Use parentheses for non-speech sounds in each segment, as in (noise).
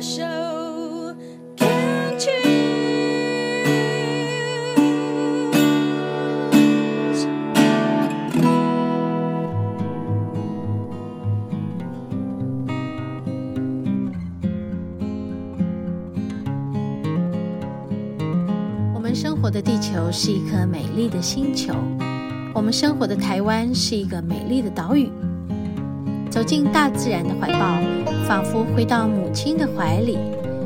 的手，Can't you？我们生活的地球是一颗美丽的星球，我们生活的台湾是一个美丽的岛屿。走进大自然的怀抱，仿佛回到母亲的怀里，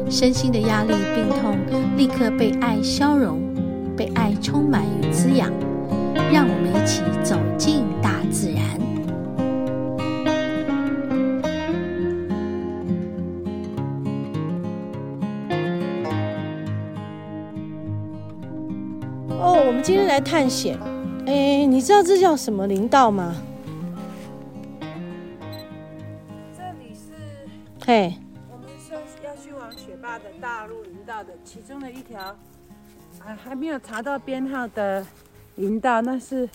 身心的压力、病痛立刻被爱消融，被爱充满与滋养。让我们一起走进大自然。哦，我们今天来探险。哎，你知道这叫什么林道吗？嘿。我们是要去往雪霸的大陆林道的其中的一条，啊，还没有查到编号的林道，那是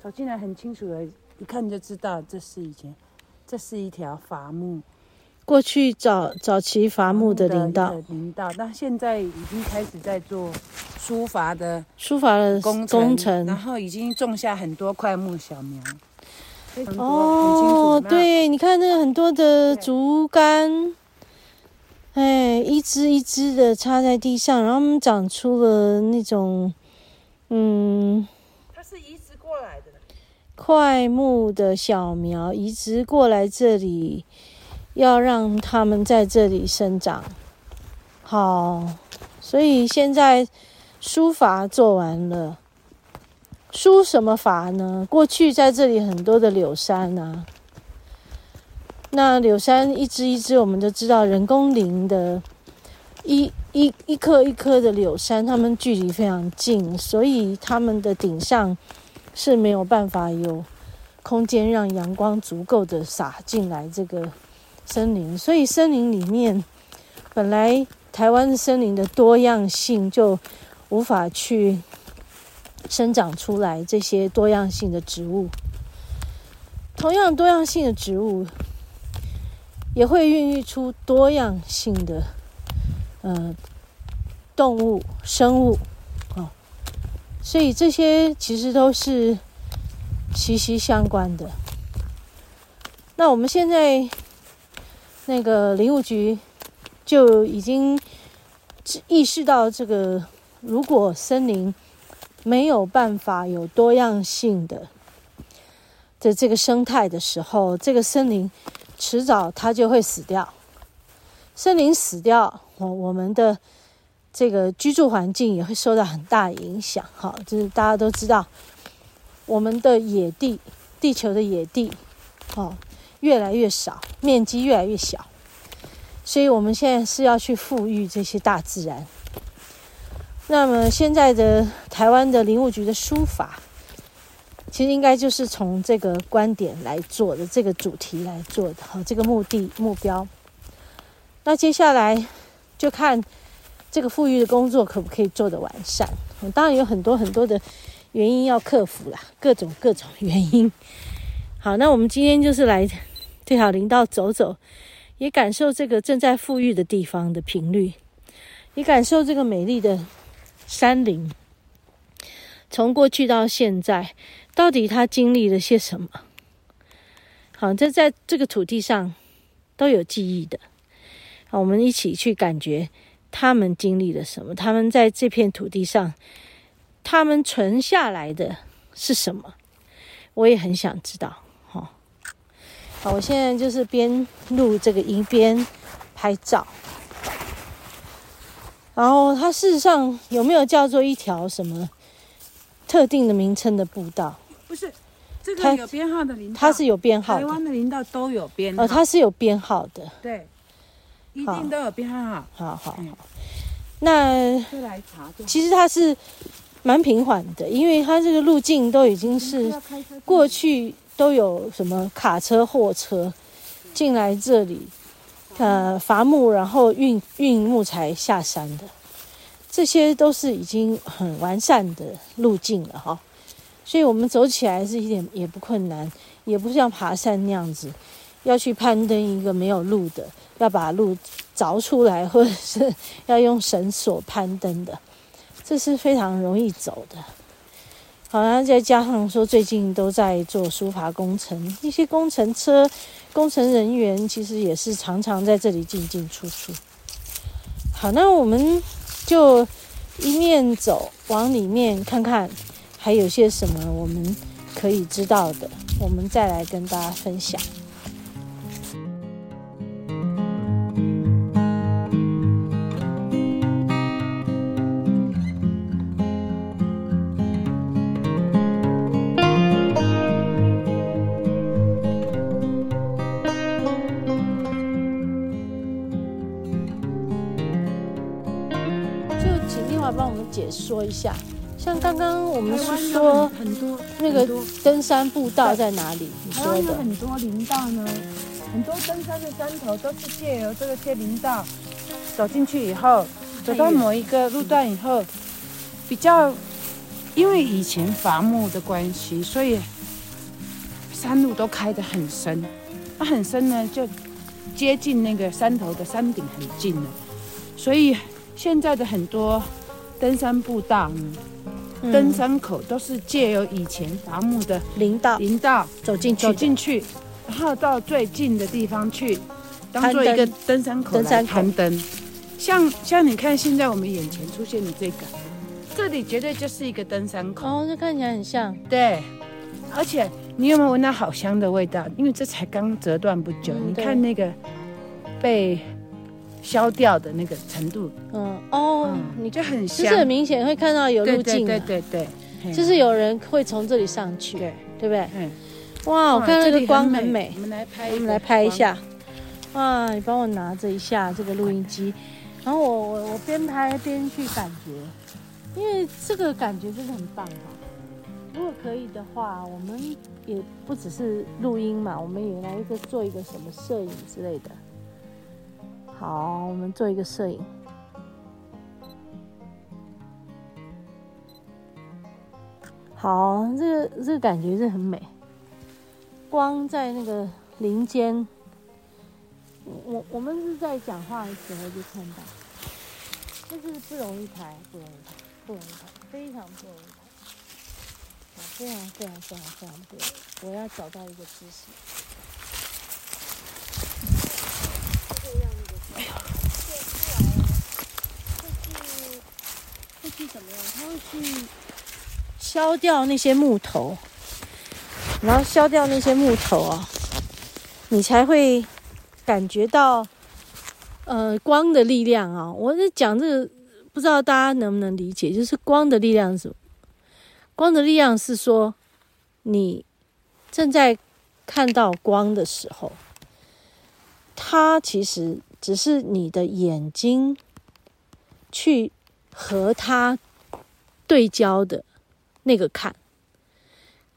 走进来很清楚的，一看就知道这是以前，这是一条伐木，过去早早期伐木的林道，林道，那现在已经开始在做疏伐的疏伐的工程，工程。然后已经种下很多块木小苗。哦，对，你看那个很多的竹竿，哎，一支一支的插在地上，然后它们长出了那种，嗯，它是移植过来的，快木的小苗移植过来这里，要让它们在这里生长。好，所以现在疏伐做完了。疏什么伐呢？过去在这里很多的柳杉啊，那柳杉一枝一枝，我们都知道人工林的一，一一一棵一棵的柳杉，它们距离非常近，所以它们的顶上是没有办法有空间让阳光足够的洒进来这个森林，所以森林里面本来台湾森林的多样性就无法去。生长出来这些多样性的植物，同样多样性的植物也会孕育出多样性的呃动物生物哦，所以这些其实都是息息相关的。那我们现在那个林务局就已经意识到，这个如果森林没有办法有多样性的的这个生态的时候，这个森林迟早它就会死掉。森林死掉，我我们的这个居住环境也会受到很大影响。哈，就是大家都知道，我们的野地，地球的野地，哦，越来越少，面积越来越小，所以我们现在是要去富裕这些大自然。那么现在的台湾的林务局的书法，其实应该就是从这个观点来做的，这个主题来做的，好，这个目的目标。那接下来就看这个富裕的工作可不可以做得完善。当然有很多很多的原因要克服啦，各种各种原因。好，那我们今天就是来这条林道走走，也感受这个正在富裕的地方的频率，也感受这个美丽的。山林从过去到现在，到底它经历了些什么？好，这在这个土地上都有记忆的。好，我们一起去感觉他们经历了什么？他们在这片土地上，他们存下来的是什么？我也很想知道。好，好，我现在就是边录这个音边拍照。然后它事实上有没有叫做一条什么特定的名称的步道？不是，这个有编号的林道，它是有编号的。台湾的林道都有编号。哦，它是有编号的。对，一定都有编号。好好好。那其实它是蛮平缓的，因为它这个路径都已经是过去都有什么卡车、货车进来这里。呃，伐木然后运运木材下山的，这些都是已经很完善的路径了哈，所以我们走起来是一点也不困难，也不像爬山那样子，要去攀登一个没有路的，要把路凿出来，或者是 (laughs) 要用绳索攀登的，这是非常容易走的。好像再加上说，最近都在做疏伐工程，一些工程车、工程人员其实也是常常在这里进进出出。好，那我们就一面走，往里面看看，还有些什么我们可以知道的，我们再来跟大家分享。解说一下，像刚刚我们是说很多那个登山步道在哪里？你说的有很多林道呢，很多登山的山头都是借由这个些林道走进去以后，走到某一个路段以后，比较因为以前伐木的关系，所以山路都开得很深，那很深呢，就接近那个山头的山顶很近了，所以现在的很多。登山步道，登山口都是借由以前伐木的林道，林道走进去，走进去，然后到最近的地方去，当做一个登山口来攀登。像像你看，现在我们眼前出现的这个，这里绝对就是一个登山口。哦，这看起来很像。对，而且你有没有闻到好香的味道？因为这才刚折断不久，嗯、你看那个被。消掉的那个程度，嗯哦，嗯、你就很香，就是很明显会看到有路径，对对对对，对就是有人会从这里上去，对。对不对？嗯，哇，我看到那个光很美，我们来拍，我们来拍一下。哇，你帮我拿着一下这个录音机，然后我我我边拍边去感觉，因为这个感觉真的很棒哈。如果可以的话，我们也不只是录音嘛，我们也来一个做一个什么摄影之类的。好，我们做一个摄影。好，这个这个感觉是很美。光在那个林间，我我们是在讲话的时候就看到，但是不容易拍，不容易拍，不容易拍，非常不容易拍。非常非常非常非常不容易。我要找到一个姿势。怎么样？他会去削掉那些木头，然后削掉那些木头啊，你才会感觉到呃光的力量啊。我在讲这个，不知道大家能不能理解？就是光的力量是什么？光的力量是说，你正在看到光的时候，它其实只是你的眼睛去。和它对焦的那个看，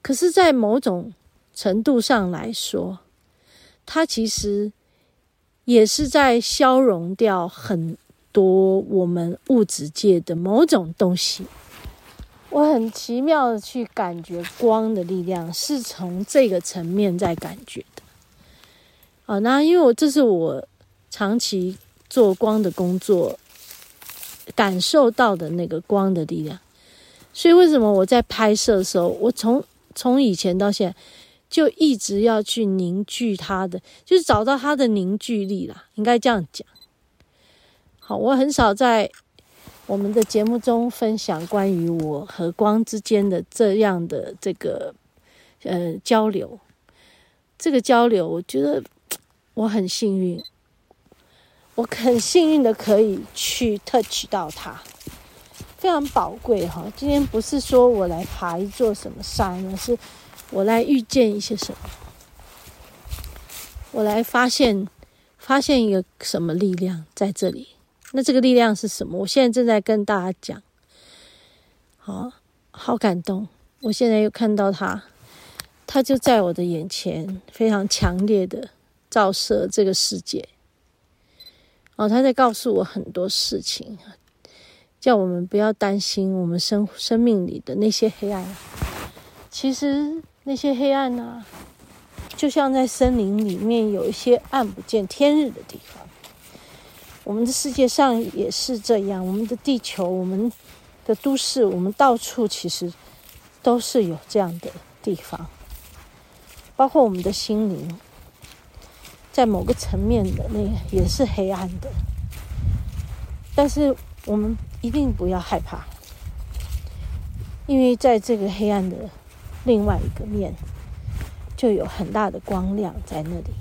可是，在某种程度上来说，它其实也是在消融掉很多我们物质界的某种东西。我很奇妙的去感觉光的力量，是从这个层面在感觉的。啊，那因为我这是我长期做光的工作。感受到的那个光的力量，所以为什么我在拍摄的时候，我从从以前到现在就一直要去凝聚它的，就是找到它的凝聚力啦，应该这样讲。好，我很少在我们的节目中分享关于我和光之间的这样的这个呃交流，这个交流，我觉得我很幸运。我很幸运的可以去 touch 到它，非常宝贵哈。今天不是说我来爬一座什么山，而是我来遇见一些什么，我来发现发现一个什么力量在这里。那这个力量是什么？我现在正在跟大家讲。好，好感动。我现在又看到他，他就在我的眼前，非常强烈的照射这个世界。哦，他在告诉我很多事情，叫我们不要担心我们生生命里的那些黑暗。其实那些黑暗呢、啊，就像在森林里面有一些暗不见天日的地方。我们的世界上也是这样，我们的地球，我们的都市，我们到处其实都是有这样的地方，包括我们的心灵，在某个层面的那也是黑暗的。但是我们一定不要害怕，因为在这个黑暗的另外一个面，就有很大的光亮在那里。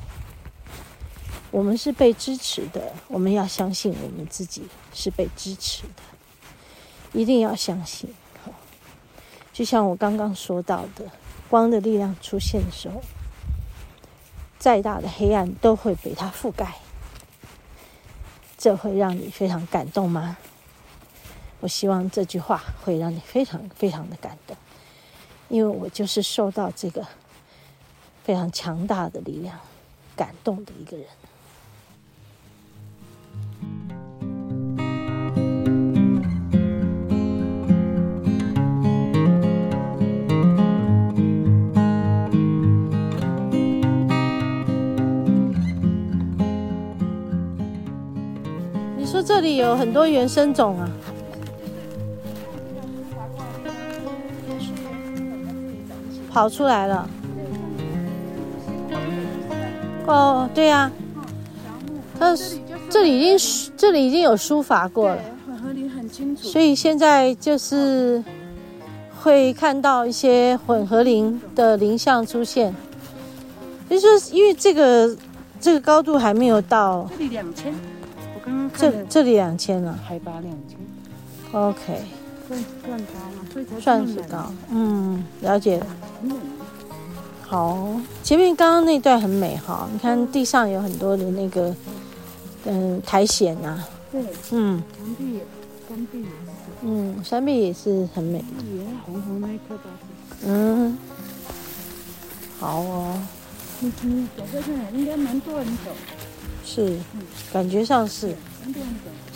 我们是被支持的，我们要相信我们自己是被支持的，一定要相信。就像我刚刚说到的，光的力量出现的时候，再大的黑暗都会被它覆盖。这会让你非常感动吗？我希望这句话会让你非常非常的感动，因为我就是受到这个非常强大的力量感动的一个人。你说这里有很多原生种啊！跑出来了。哦，对呀，它这里已经这里已经有书法过了，所以现在就是会看到一些混合林的林相出现。就是说，因为这个这个高度还没有到。这里两千。这这里两千了，海拔两千，OK，算是高，嗯，了解。了。好，前面刚刚那段很美哈，你看地上有很多的那个，嗯，苔藓呐，对，嗯，山壁也，山壁也是，嗯，山壁也是很美。的，红红那一颗嗯，好哦，你你走这边应该蛮多人走，是，感觉上是。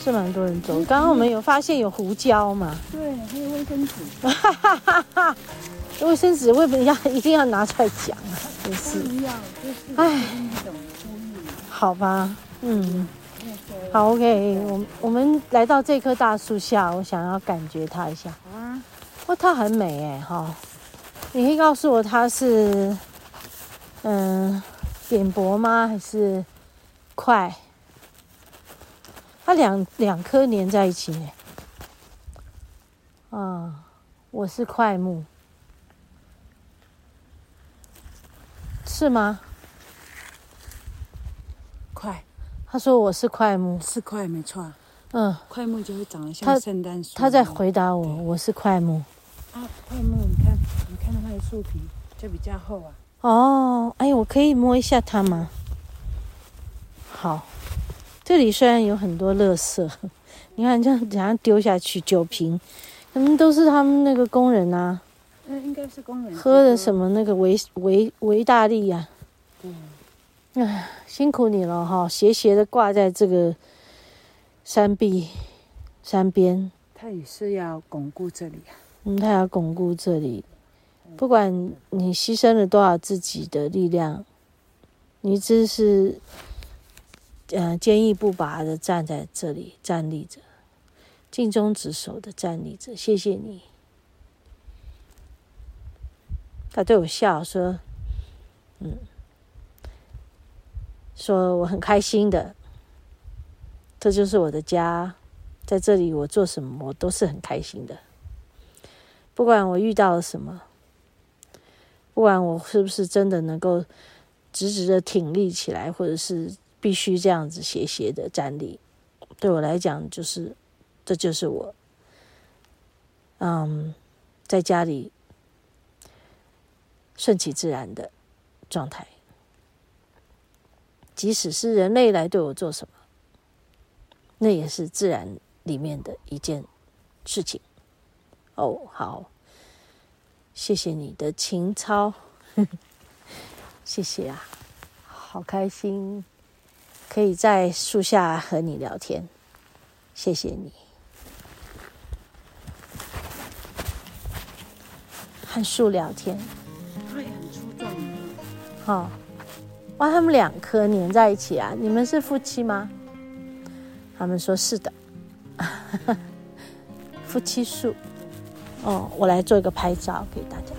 是蛮多人走。刚刚我们有发现有胡椒嘛？对，还有卫生纸。哈哈哈哈卫生纸为什么要一定要拿出来讲啊？真是。哎，好吧，嗯，好，OK。我我们来到这棵大树下，我想要感觉它一下。啊。哇，它很美哎，哈。你可以告诉我它是嗯扁柏吗？还是块？它两两颗连在一起呢，啊，我是块木，是吗？快，他说我是块木，是块没错。嗯，快木就会长得像圣诞树。他在回答我，我是块木。啊，桧木，你看，你看到它的树皮就比较厚啊。哦，哎，我可以摸一下它吗？好。这里虽然有很多垃圾，(laughs) 你看这样怎样丢下去酒瓶，他们都是他们那个工人啊。那应该是工人喝的什么那个维维维大利呀？嗯，哎，辛苦你了哈，斜斜的挂在这个山壁山边。他也是要巩固这里啊。嗯，他要巩固这里，不管你牺牲了多少自己的力量，你只是。嗯，坚毅不拔的站在这里，站立着，尽忠职守的站立着。谢谢你。他对我笑说：“嗯，说我很开心的，这就是我的家，在这里我做什么我都是很开心的。不管我遇到了什么，不管我是不是真的能够直直的挺立起来，或者是。”必须这样子斜斜的站立，对我来讲就是，这就是我，嗯，在家里顺其自然的状态。即使是人类来对我做什么，那也是自然里面的一件事情。哦，好，谢谢你的情操，(laughs) 谢谢啊，好开心。可以在树下和你聊天，谢谢你。和树聊天，它也很粗壮。好。哇，他们两棵粘在一起啊！你们是夫妻吗？他们说是的，(laughs) 夫妻树。哦，我来做一个拍照给大家。